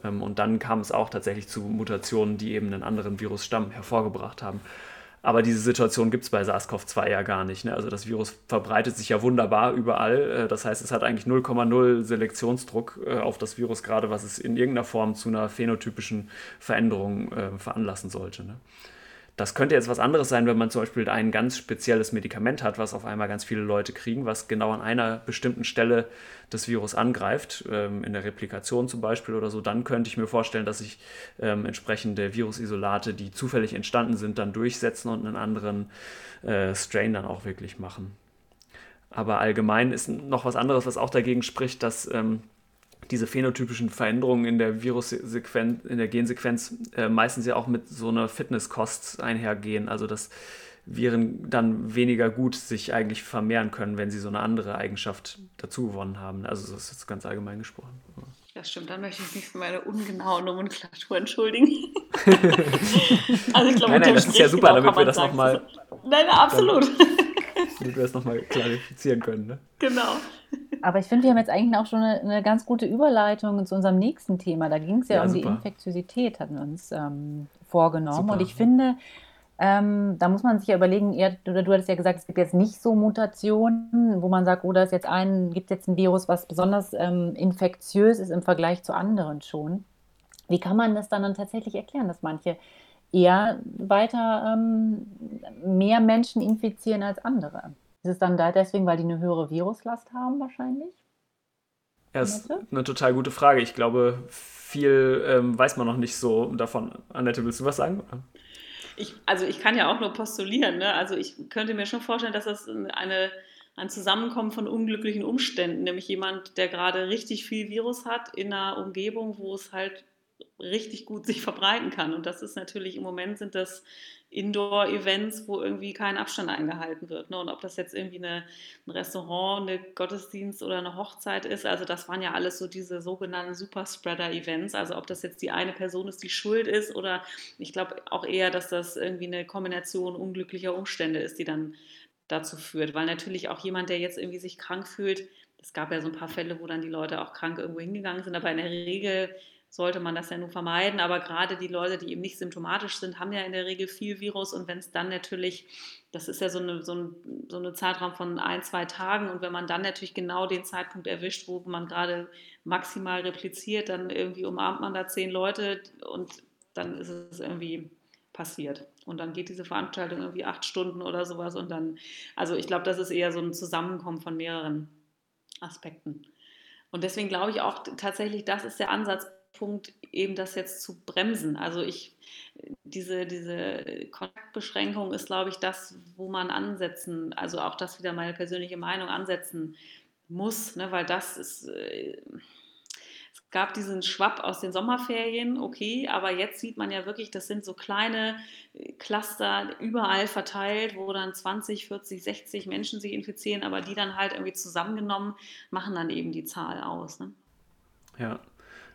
Ähm, und dann kam es auch tatsächlich zu Mutationen, die eben einen anderen Virusstamm hervorgebracht haben. Aber diese Situation gibt es bei SARS-CoV-2 ja gar nicht. Ne? Also das Virus verbreitet sich ja wunderbar überall. Äh, das heißt, es hat eigentlich 0,0 Selektionsdruck äh, auf das Virus, gerade was es in irgendeiner Form zu einer phänotypischen Veränderung äh, veranlassen sollte. Ne? Das könnte jetzt was anderes sein, wenn man zum Beispiel ein ganz spezielles Medikament hat, was auf einmal ganz viele Leute kriegen, was genau an einer bestimmten Stelle des Virus angreift, ähm, in der Replikation zum Beispiel oder so. Dann könnte ich mir vorstellen, dass sich ähm, entsprechende Virusisolate, die zufällig entstanden sind, dann durchsetzen und einen anderen äh, Strain dann auch wirklich machen. Aber allgemein ist noch was anderes, was auch dagegen spricht, dass ähm, diese phänotypischen Veränderungen in der Virussequenz, in der Gensequenz äh, meistens ja auch mit so einer Fitnesskost einhergehen. Also dass Viren dann weniger gut sich eigentlich vermehren können, wenn sie so eine andere Eigenschaft dazu gewonnen haben. Also das ist jetzt ganz allgemein gesprochen. Das stimmt, dann möchte ich mich für meine ungenaue Nomenklatur entschuldigen. also ich glaube, nein, nein, das ist ja super, damit wir das nochmal. Nein, absolut. damit wir das nochmal klarifizieren können. Ne? Genau. Aber ich finde, wir haben jetzt eigentlich auch schon eine, eine, ganz gute Überleitung zu unserem nächsten Thema. Da ging es ja, ja, um super. die Infektiosität, hatten wir uns ähm, vorgenommen. Super. Und ich finde, ähm, da muss man sich ja überlegen, eher, du, du hattest ja gesagt, es gibt jetzt nicht so Mutationen, wo man sagt, oh, da ist jetzt ein, gibt jetzt ein Virus, was besonders ähm, infektiös ist im Vergleich zu anderen schon. Wie kann man das dann, dann tatsächlich erklären, dass manche eher weiter ähm, mehr Menschen infizieren als andere? Ist es dann da deswegen, weil die eine höhere Viruslast haben wahrscheinlich? Ja, ist eine total gute Frage. Ich glaube, viel ähm, weiß man noch nicht so davon. Annette, willst du was sagen? Ich, also ich kann ja auch nur postulieren. Ne? Also ich könnte mir schon vorstellen, dass das eine, ein Zusammenkommen von unglücklichen Umständen, nämlich jemand, der gerade richtig viel Virus hat in einer Umgebung, wo es halt richtig gut sich verbreiten kann. Und das ist natürlich im Moment sind das Indoor-Events, wo irgendwie kein Abstand eingehalten wird. Ne? Und ob das jetzt irgendwie eine, ein Restaurant, eine Gottesdienst oder eine Hochzeit ist, also das waren ja alles so diese sogenannten Superspreader-Events. Also ob das jetzt die eine Person ist, die schuld ist oder ich glaube auch eher, dass das irgendwie eine Kombination unglücklicher Umstände ist, die dann dazu führt. Weil natürlich auch jemand, der jetzt irgendwie sich krank fühlt, es gab ja so ein paar Fälle, wo dann die Leute auch krank irgendwo hingegangen sind, aber in der Regel sollte man das ja nur vermeiden. Aber gerade die Leute, die eben nicht symptomatisch sind, haben ja in der Regel viel Virus. Und wenn es dann natürlich, das ist ja so eine, so, ein, so eine Zeitraum von ein, zwei Tagen. Und wenn man dann natürlich genau den Zeitpunkt erwischt, wo man gerade maximal repliziert, dann irgendwie umarmt man da zehn Leute und dann ist es irgendwie passiert. Und dann geht diese Veranstaltung irgendwie acht Stunden oder sowas. Und dann, also ich glaube, das ist eher so ein Zusammenkommen von mehreren Aspekten. Und deswegen glaube ich auch tatsächlich, das ist der Ansatz Punkt, eben das jetzt zu bremsen. Also ich, diese, diese Kontaktbeschränkung ist, glaube ich, das, wo man ansetzen, also auch das wieder meine persönliche Meinung ansetzen muss, ne, weil das ist, äh, Es gab diesen Schwapp aus den Sommerferien, okay, aber jetzt sieht man ja wirklich, das sind so kleine äh, Cluster überall verteilt, wo dann 20, 40, 60 Menschen sich infizieren, aber die dann halt irgendwie zusammengenommen machen dann eben die Zahl aus. Ne? Ja,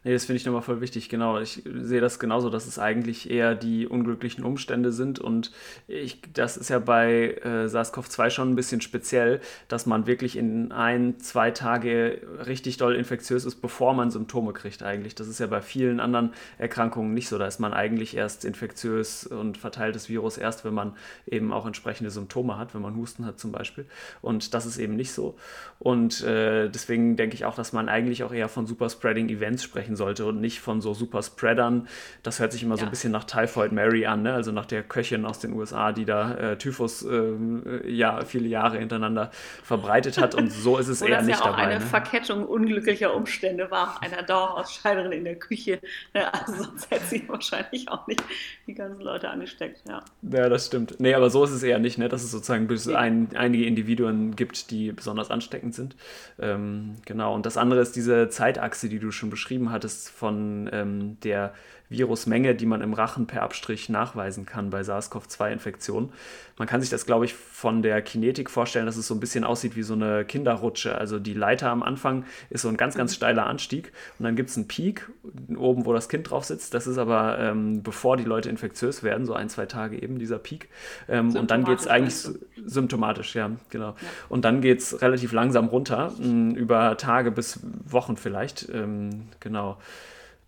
Nee, das finde ich nochmal voll wichtig, genau. Ich sehe das genauso, dass es eigentlich eher die unglücklichen Umstände sind. Und ich, das ist ja bei äh, SARS-CoV-2 schon ein bisschen speziell, dass man wirklich in ein, zwei Tage richtig doll infektiös ist, bevor man Symptome kriegt eigentlich. Das ist ja bei vielen anderen Erkrankungen nicht so. Da ist man eigentlich erst infektiös und verteilt das Virus erst, wenn man eben auch entsprechende Symptome hat, wenn man Husten hat zum Beispiel. Und das ist eben nicht so. Und äh, deswegen denke ich auch, dass man eigentlich auch eher von Superspreading-Events sprechen sollte und nicht von so super Spreadern. Das hört sich immer ja. so ein bisschen nach Typhoid Mary an, ne? also nach der Köchin aus den USA, die da äh, Typhus äh, ja, viele Jahre hintereinander verbreitet hat. Und so ist es eher nicht dabei. Das ja auch eine ne? Verkettung unglücklicher Umstände war. Einer Dauerausscheiderin in der Küche. Ja, also sonst hätte sie wahrscheinlich auch nicht die ganzen Leute angesteckt. Ja, ja das stimmt. Nee, aber so ist es eher nicht, ne? dass es sozusagen bis ein, einige Individuen gibt, die besonders ansteckend sind. Ähm, genau. Und das andere ist diese Zeitachse, die du schon beschrieben hattest hattest von ähm, der Virusmenge, die man im Rachen per Abstrich nachweisen kann bei SARS-CoV-2-Infektionen. Man kann sich das, glaube ich, von der Kinetik vorstellen, dass es so ein bisschen aussieht wie so eine Kinderrutsche. Also die Leiter am Anfang ist so ein ganz, ganz mhm. steiler Anstieg und dann gibt es einen Peak oben, wo das Kind drauf sitzt. Das ist aber ähm, bevor die Leute infektiös werden, so ein, zwei Tage eben dieser Peak. Ähm, und dann geht es eigentlich symptomatisch, ja, genau. Ja. Und dann geht es relativ langsam runter, über Tage bis Wochen vielleicht. Ähm, genau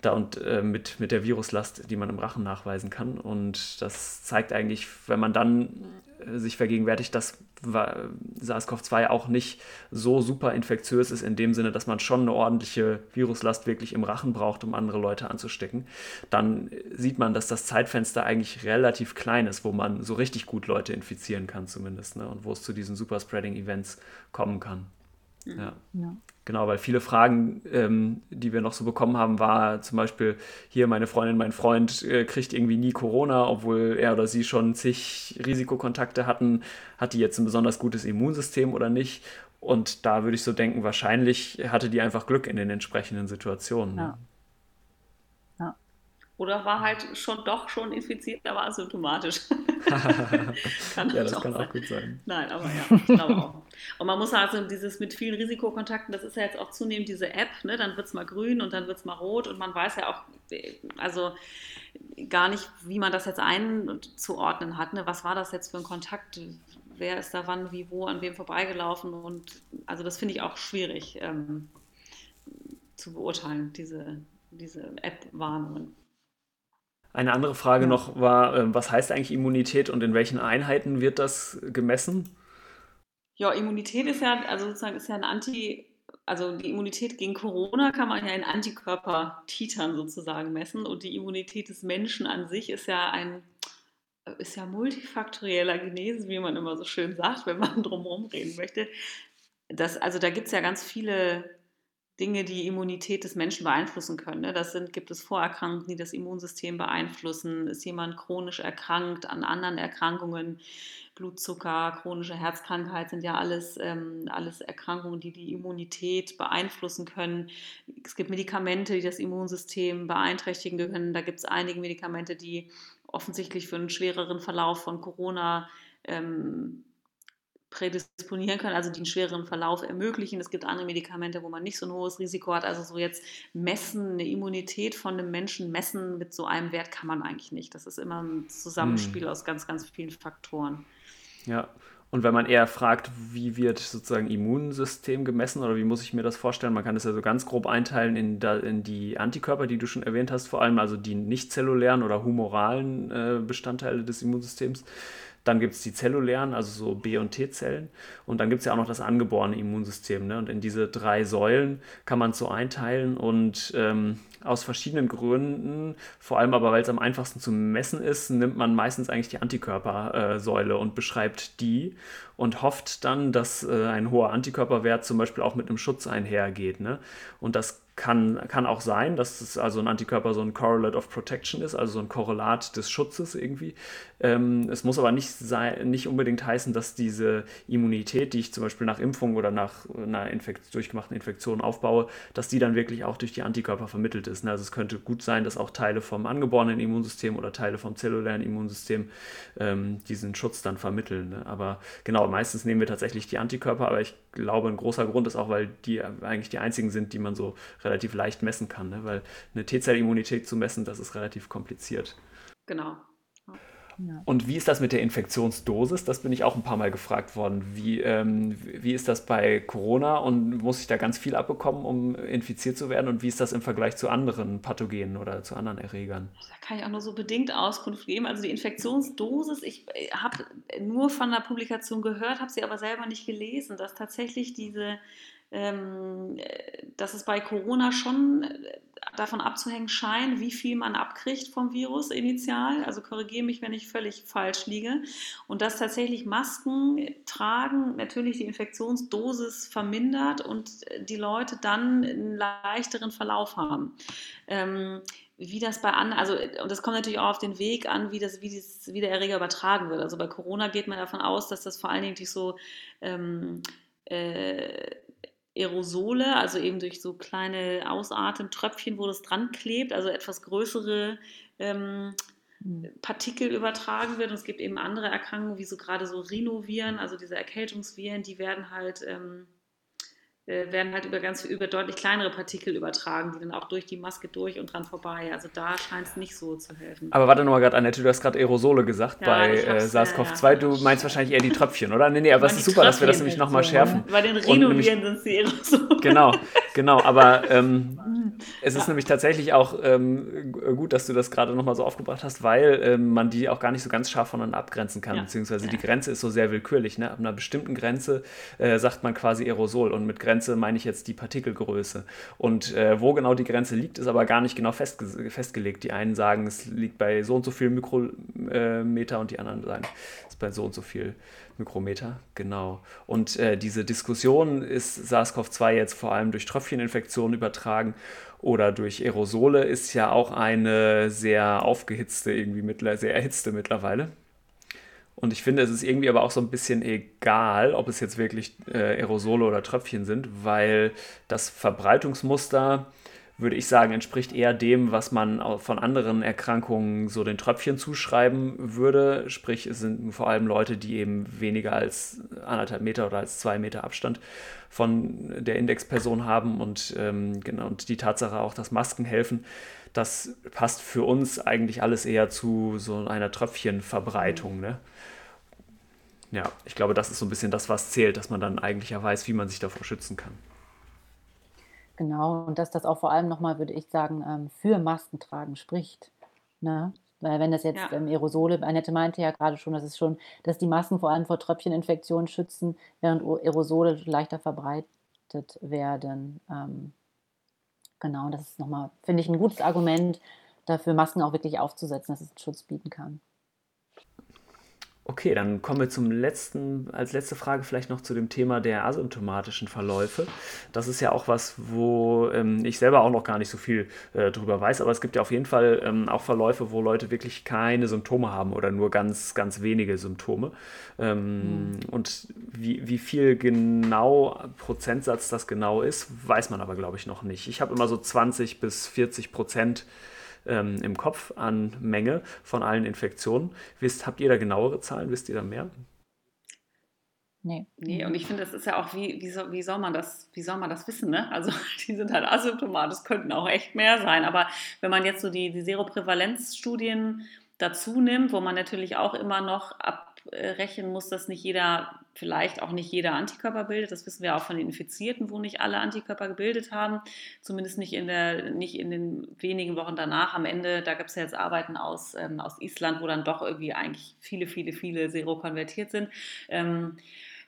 da und äh, mit, mit der Viruslast, die man im Rachen nachweisen kann. Und das zeigt eigentlich, wenn man dann äh, sich vergegenwärtigt, dass SARS-CoV-2 auch nicht so super infektiös ist, in dem Sinne, dass man schon eine ordentliche Viruslast wirklich im Rachen braucht, um andere Leute anzustecken, dann sieht man, dass das Zeitfenster eigentlich relativ klein ist, wo man so richtig gut Leute infizieren kann zumindest ne? und wo es zu diesen Super-Spreading-Events kommen kann. Ja. ja. Genau, weil viele Fragen, ähm, die wir noch so bekommen haben, war zum Beispiel hier meine Freundin, mein Freund äh, kriegt irgendwie nie Corona, obwohl er oder sie schon zig Risikokontakte hatten. Hat die jetzt ein besonders gutes Immunsystem oder nicht? Und da würde ich so denken, wahrscheinlich hatte die einfach Glück in den entsprechenden Situationen. Ja. Oder war halt schon doch schon infiziert, aber asymptomatisch. kann ja, das kann sein. auch gut sein. Nein, aber ja, ich glaube auch. Und man muss also dieses mit vielen Risikokontakten, das ist ja jetzt auch zunehmend diese App, ne? dann wird es mal grün und dann wird es mal rot und man weiß ja auch, also gar nicht, wie man das jetzt einzuordnen hat. Ne? Was war das jetzt für ein Kontakt? Wer ist da wann, wie, wo, an wem vorbeigelaufen? Und also das finde ich auch schwierig ähm, zu beurteilen, diese, diese App-Warnungen. Eine andere Frage ja. noch war, ähm, was heißt eigentlich Immunität und in welchen Einheiten wird das gemessen? Ja, Immunität ist ja, also sozusagen ist ja ein Anti, also die Immunität gegen Corona kann man ja in Antikörpertitern sozusagen messen und die Immunität des Menschen an sich ist ja ein ist ja multifaktorieller Genese, wie man immer so schön sagt, wenn man drumherum reden möchte. Das, also da gibt es ja ganz viele Dinge, die Immunität des Menschen beeinflussen können. Ne? Das sind, gibt es Vorerkrankungen, die das Immunsystem beeinflussen. Ist jemand chronisch erkrankt an anderen Erkrankungen? Blutzucker, chronische Herzkrankheit sind ja alles, ähm, alles Erkrankungen, die die Immunität beeinflussen können. Es gibt Medikamente, die das Immunsystem beeinträchtigen können. Da gibt es einige Medikamente, die offensichtlich für einen schwereren Verlauf von Corona ähm, prädisponieren können, also die einen schwereren Verlauf ermöglichen. Es gibt andere Medikamente, wo man nicht so ein hohes Risiko hat. Also so jetzt messen, eine Immunität von einem Menschen messen mit so einem Wert kann man eigentlich nicht. Das ist immer ein Zusammenspiel hm. aus ganz, ganz vielen Faktoren. Ja, und wenn man eher fragt, wie wird sozusagen Immunsystem gemessen oder wie muss ich mir das vorstellen, man kann das ja so ganz grob einteilen in, da, in die Antikörper, die du schon erwähnt hast, vor allem also die nicht zellulären oder humoralen äh, Bestandteile des Immunsystems. Dann gibt es die zellulären, also so B- und T-Zellen. Und dann gibt es ja auch noch das angeborene Immunsystem. Ne? Und in diese drei Säulen kann man es so einteilen und ähm, aus verschiedenen Gründen, vor allem aber weil es am einfachsten zu messen ist, nimmt man meistens eigentlich die Antikörpersäule und beschreibt die und hofft dann, dass äh, ein hoher Antikörperwert zum Beispiel auch mit einem Schutz einhergeht. Ne? Und das kann, kann auch sein, dass es also ein Antikörper so ein Correlate of Protection ist, also so ein Korrelat des Schutzes irgendwie. Ähm, es muss aber nicht, sein, nicht unbedingt heißen, dass diese Immunität, die ich zum Beispiel nach Impfung oder nach einer Infekt durchgemachten Infektion aufbaue, dass die dann wirklich auch durch die Antikörper vermittelt ist. Ne? Also es könnte gut sein, dass auch Teile vom angeborenen Immunsystem oder Teile vom zellulären Immunsystem ähm, diesen Schutz dann vermitteln. Ne? Aber genau, meistens nehmen wir tatsächlich die Antikörper, aber ich glaube, ein großer Grund ist auch, weil die eigentlich die einzigen sind, die man so relativ leicht messen kann. Ne? Weil eine T-Zellimmunität zu messen, das ist relativ kompliziert. Genau. Und wie ist das mit der Infektionsdosis? Das bin ich auch ein paar Mal gefragt worden. Wie, ähm, wie ist das bei Corona und muss ich da ganz viel abbekommen, um infiziert zu werden? Und wie ist das im Vergleich zu anderen Pathogenen oder zu anderen Erregern? Da kann ich auch nur so bedingt Auskunft geben. Also die Infektionsdosis, ich äh, habe nur von der Publikation gehört, habe sie aber selber nicht gelesen, dass tatsächlich diese dass es bei Corona schon äh, davon abzuhängen scheint, wie viel man abkriegt vom Virus initial. Also korrigiere mich, wenn ich völlig falsch liege. Und dass tatsächlich Masken tragen natürlich die Infektionsdosis vermindert und die Leute dann einen leichteren Verlauf haben. Ähm, wie das bei anderen, also und das kommt natürlich auch auf den Weg an, wie das, wie, das, wie der Erreger übertragen wird. Also bei Corona geht man davon aus, dass das vor allen Dingen durch so ähm, äh, Aerosole, also eben durch so kleine Ausatemtröpfchen, wo das dran klebt, also etwas größere ähm, hm. Partikel übertragen wird. Und es gibt eben andere Erkrankungen, wie so gerade so Rhinoviren, also diese Erkältungsviren, die werden halt ähm, äh, werden halt über ganz über deutlich kleinere Partikel übertragen, die dann auch durch die Maske durch und dran vorbei. Also da scheint es nicht so zu helfen. Aber warte nochmal gerade, Annette, du hast gerade Aerosole gesagt ja, bei äh, SARS-CoV-2. Ja, du meinst wahrscheinlich eher die Tröpfchen, oder? Nee, nee, aber es ist super, dass wir das nämlich nochmal so, schärfen. Bei den Rhinoviren sind es die Aerosole. Genau, genau. Aber ähm, es ist nämlich tatsächlich auch ähm, gut, dass du das gerade nochmal so aufgebracht hast, weil ähm, man die auch gar nicht so ganz scharf voneinander abgrenzen kann, beziehungsweise die Grenze ist so sehr willkürlich. Ne? Ab einer bestimmten Grenze äh, sagt man quasi Aerosol und mit Grenze Grenze meine ich jetzt die Partikelgröße. Und äh, wo genau die Grenze liegt, ist aber gar nicht genau festge festgelegt. Die einen sagen, es liegt bei so und so viel Mikrometer äh, und die anderen sagen, es ist bei so und so viel Mikrometer. Genau. Und äh, diese Diskussion ist SARS-CoV-2 jetzt vor allem durch Tröpfcheninfektionen übertragen oder durch Aerosole, ist ja auch eine sehr aufgehitzte, irgendwie sehr erhitzte mittlerweile. Und ich finde, es ist irgendwie aber auch so ein bisschen egal, ob es jetzt wirklich äh, Aerosole oder Tröpfchen sind, weil das Verbreitungsmuster, würde ich sagen, entspricht eher dem, was man von anderen Erkrankungen so den Tröpfchen zuschreiben würde. Sprich, es sind vor allem Leute, die eben weniger als anderthalb Meter oder als zwei Meter Abstand von der Indexperson haben und, ähm, genau, und die Tatsache auch, dass Masken helfen das passt für uns eigentlich alles eher zu so einer Tröpfchenverbreitung. Ne? Ja, ich glaube, das ist so ein bisschen das, was zählt, dass man dann eigentlich ja weiß, wie man sich davor schützen kann. Genau, und dass das auch vor allem nochmal, würde ich sagen, ähm, für Maskentragen spricht. Ne? Weil wenn das jetzt ja. ähm, Aerosole, Annette meinte ja gerade schon, dass es schon, dass die Masken vor allem vor Tröpfcheninfektionen schützen, während Aerosole leichter verbreitet werden. Ähm, Genau, das ist nochmal, finde ich, ein gutes Argument dafür, Masken auch wirklich aufzusetzen, dass es einen Schutz bieten kann. Okay, dann kommen wir zum letzten, als letzte Frage vielleicht noch zu dem Thema der asymptomatischen Verläufe. Das ist ja auch was, wo ähm, ich selber auch noch gar nicht so viel äh, drüber weiß, aber es gibt ja auf jeden Fall ähm, auch Verläufe, wo Leute wirklich keine Symptome haben oder nur ganz, ganz wenige Symptome. Ähm, mhm. Und wie, wie viel genau Prozentsatz das genau ist, weiß man aber, glaube ich, noch nicht. Ich habe immer so 20 bis 40 Prozent ähm, im Kopf an Menge von allen Infektionen. Wisst, habt ihr da genauere Zahlen? Wisst ihr da mehr? Nee. Nee, und ich finde, das ist ja auch, wie, wie, soll, wie, soll man das, wie soll man das wissen? Ne? Also die sind halt asymptomatisch, könnten auch echt mehr sein. Aber wenn man jetzt so die, die Seroprävalenzstudien dazu nimmt, wo man natürlich auch immer noch abrechnen muss, dass nicht jeder, vielleicht auch nicht jeder Antikörper bildet. Das wissen wir auch von den Infizierten, wo nicht alle Antikörper gebildet haben. Zumindest nicht in, der, nicht in den wenigen Wochen danach. Am Ende, da gibt es ja jetzt Arbeiten aus, ähm, aus Island, wo dann doch irgendwie eigentlich viele, viele, viele Serokonvertiert sind. Ähm,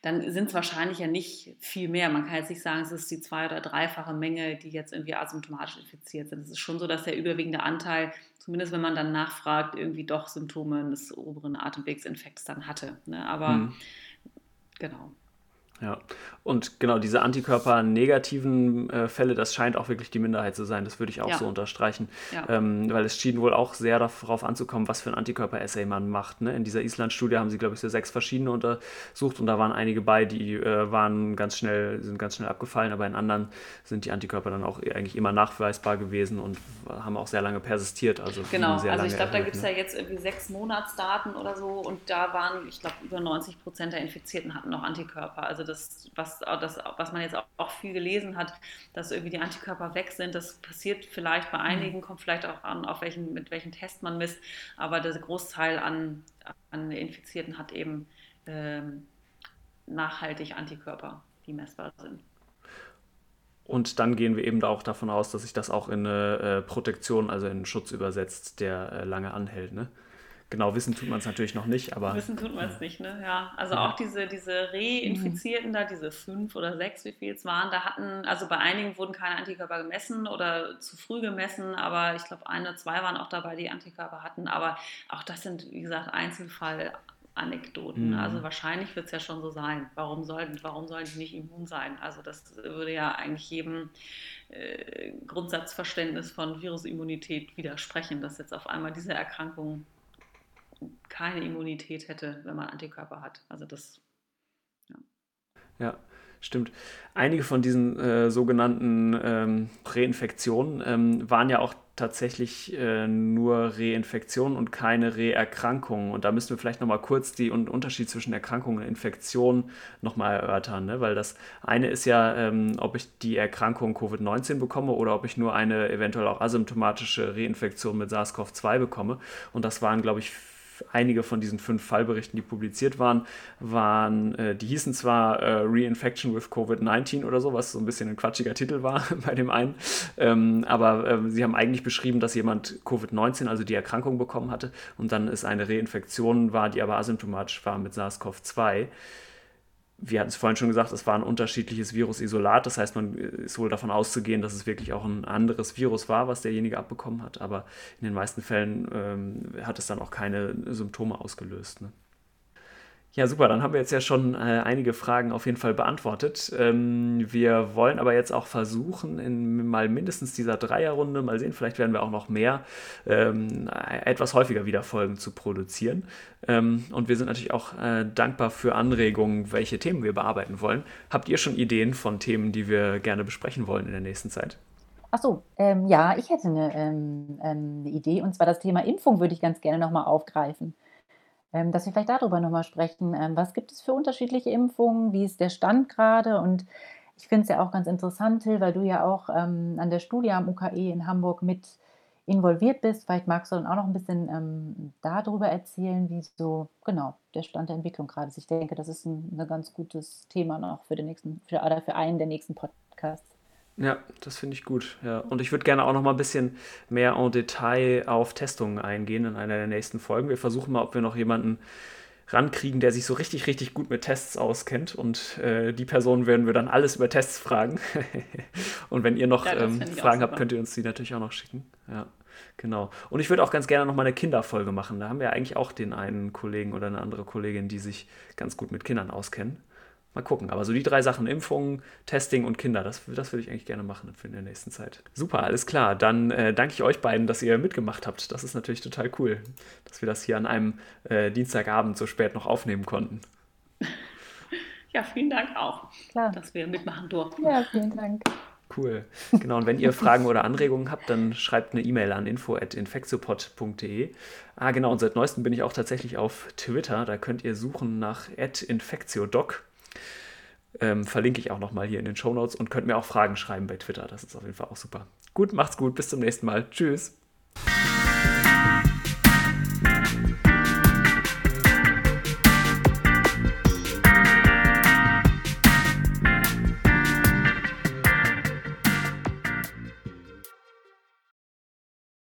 dann sind es wahrscheinlich ja nicht viel mehr. Man kann jetzt nicht sagen, es ist die zwei- oder dreifache Menge, die jetzt irgendwie asymptomatisch infiziert sind. Es ist schon so, dass der überwiegende Anteil, zumindest wenn man dann nachfragt, irgendwie doch Symptome des oberen Atemwegsinfekts dann hatte. Ne? Aber mhm. genau. Ja, und genau diese Antikörper-negativen äh, Fälle, das scheint auch wirklich die Minderheit zu sein. Das würde ich auch ja. so unterstreichen. Ja. Ähm, weil es schien wohl auch sehr darauf anzukommen, was für ein Antikörper-Assay man macht. Ne? In dieser Island-Studie haben sie, glaube ich, so sechs verschiedene untersucht und da waren einige bei, die äh, waren ganz schnell, sind ganz schnell abgefallen, aber in anderen sind die Antikörper dann auch eigentlich immer nachweisbar gewesen und haben auch sehr lange persistiert. Also genau, also ich glaube, da gibt es ne? ja jetzt irgendwie sechs Monatsdaten oder so und da waren, ich glaube, über 90 Prozent der Infizierten hatten noch Antikörper. Also das, was, das, was man jetzt auch, auch, viel gelesen hat, dass irgendwie die Antikörper weg sind, das passiert vielleicht bei mhm. einigen, kommt vielleicht auch an, auf welchen, mit welchem Test man misst, aber der Großteil an, an Infizierten hat eben ähm, nachhaltig Antikörper, die messbar sind. Und dann gehen wir eben auch davon aus, dass sich das auch in eine äh, Protektion, also in einen Schutz übersetzt, der äh, lange anhält. Ne? Genau, wissen tut man es natürlich noch nicht, aber. Wissen tut man es nicht, ne? Ja. Also ja. auch diese, diese Reinfizierten da, diese fünf oder sechs, wie viel es waren, da hatten, also bei einigen wurden keine Antikörper gemessen oder zu früh gemessen, aber ich glaube, ein oder zwei waren auch dabei, die Antikörper hatten. Aber auch das sind, wie gesagt, Einzelfall-Anekdoten. Mhm. Also wahrscheinlich wird es ja schon so sein. Warum sollten, warum sollen die nicht immun sein? Also das würde ja eigentlich jedem äh, Grundsatzverständnis von Virusimmunität widersprechen, dass jetzt auf einmal diese Erkrankung keine Immunität hätte, wenn man Antikörper hat. Also das, ja. Ja, stimmt. Einige von diesen äh, sogenannten ähm, Reinfektionen ähm, waren ja auch tatsächlich äh, nur Reinfektionen und keine Reerkrankungen. Und da müssen wir vielleicht nochmal kurz den Unterschied zwischen Erkrankung und Infektion nochmal erörtern. Ne? Weil das eine ist ja, ähm, ob ich die Erkrankung Covid-19 bekomme oder ob ich nur eine eventuell auch asymptomatische Reinfektion mit SARS-CoV-2 bekomme. Und das waren, glaube ich, einige von diesen fünf Fallberichten, die publiziert waren, waren, äh, die hießen zwar äh, Reinfection with COVID-19 oder so, was so ein bisschen ein quatschiger Titel war bei dem einen, ähm, aber äh, sie haben eigentlich beschrieben, dass jemand Covid-19, also die Erkrankung bekommen hatte und dann ist eine Reinfektion war, die aber asymptomatisch war mit SARS-CoV-2 wir hatten es vorhin schon gesagt, es war ein unterschiedliches Virusisolat. Das heißt, man ist wohl davon auszugehen, dass es wirklich auch ein anderes Virus war, was derjenige abbekommen hat. Aber in den meisten Fällen ähm, hat es dann auch keine Symptome ausgelöst. Ne? Ja, super. Dann haben wir jetzt ja schon äh, einige Fragen auf jeden Fall beantwortet. Ähm, wir wollen aber jetzt auch versuchen, in mal mindestens dieser Dreierrunde, mal sehen, vielleicht werden wir auch noch mehr, ähm, etwas häufiger wieder Folgen zu produzieren. Ähm, und wir sind natürlich auch äh, dankbar für Anregungen, welche Themen wir bearbeiten wollen. Habt ihr schon Ideen von Themen, die wir gerne besprechen wollen in der nächsten Zeit? Ach so, ähm, ja, ich hätte eine, ähm, ähm, eine Idee. Und zwar das Thema Impfung würde ich ganz gerne nochmal aufgreifen. Ähm, dass wir vielleicht darüber nochmal sprechen. Ähm, was gibt es für unterschiedliche Impfungen? Wie ist der Stand gerade? Und ich finde es ja auch ganz interessant, Till, weil du ja auch ähm, an der Studie am UKE in Hamburg mit involviert bist. Vielleicht magst du dann auch noch ein bisschen ähm, darüber erzählen, wie so genau der Stand der Entwicklung gerade ist. Ich denke, das ist ein, ein ganz gutes Thema noch für den nächsten, für, oder für einen der nächsten Podcasts. Ja, das finde ich gut. Ja. Und ich würde gerne auch noch mal ein bisschen mehr en Detail auf Testungen eingehen in einer der nächsten Folgen. Wir versuchen mal, ob wir noch jemanden rankriegen, der sich so richtig, richtig gut mit Tests auskennt. Und äh, die Person werden wir dann alles über Tests fragen. und wenn ihr noch ja, ähm, Fragen habt, könnt ihr uns die natürlich auch noch schicken. Ja, genau. Und ich würde auch ganz gerne noch mal eine Kinderfolge machen. Da haben wir eigentlich auch den einen Kollegen oder eine andere Kollegin, die sich ganz gut mit Kindern auskennen. Mal gucken. Aber so die drei Sachen, Impfung, Testing und Kinder, das, das würde ich eigentlich gerne machen in der nächsten Zeit. Super, alles klar. Dann äh, danke ich euch beiden, dass ihr mitgemacht habt. Das ist natürlich total cool, dass wir das hier an einem äh, Dienstagabend so spät noch aufnehmen konnten. Ja, vielen Dank auch, Klar. dass wir mitmachen durften. Ja, vielen Dank. Cool. Genau, und wenn ihr Fragen oder Anregungen habt, dann schreibt eine E-Mail an info.infectiopod.de. Ah, genau, und seit neuestem bin ich auch tatsächlich auf Twitter. Da könnt ihr suchen nach infectiodoc. Ähm, verlinke ich auch nochmal hier in den Show Notes und könnt mir auch Fragen schreiben bei Twitter. Das ist auf jeden Fall auch super. Gut, macht's gut, bis zum nächsten Mal. Tschüss.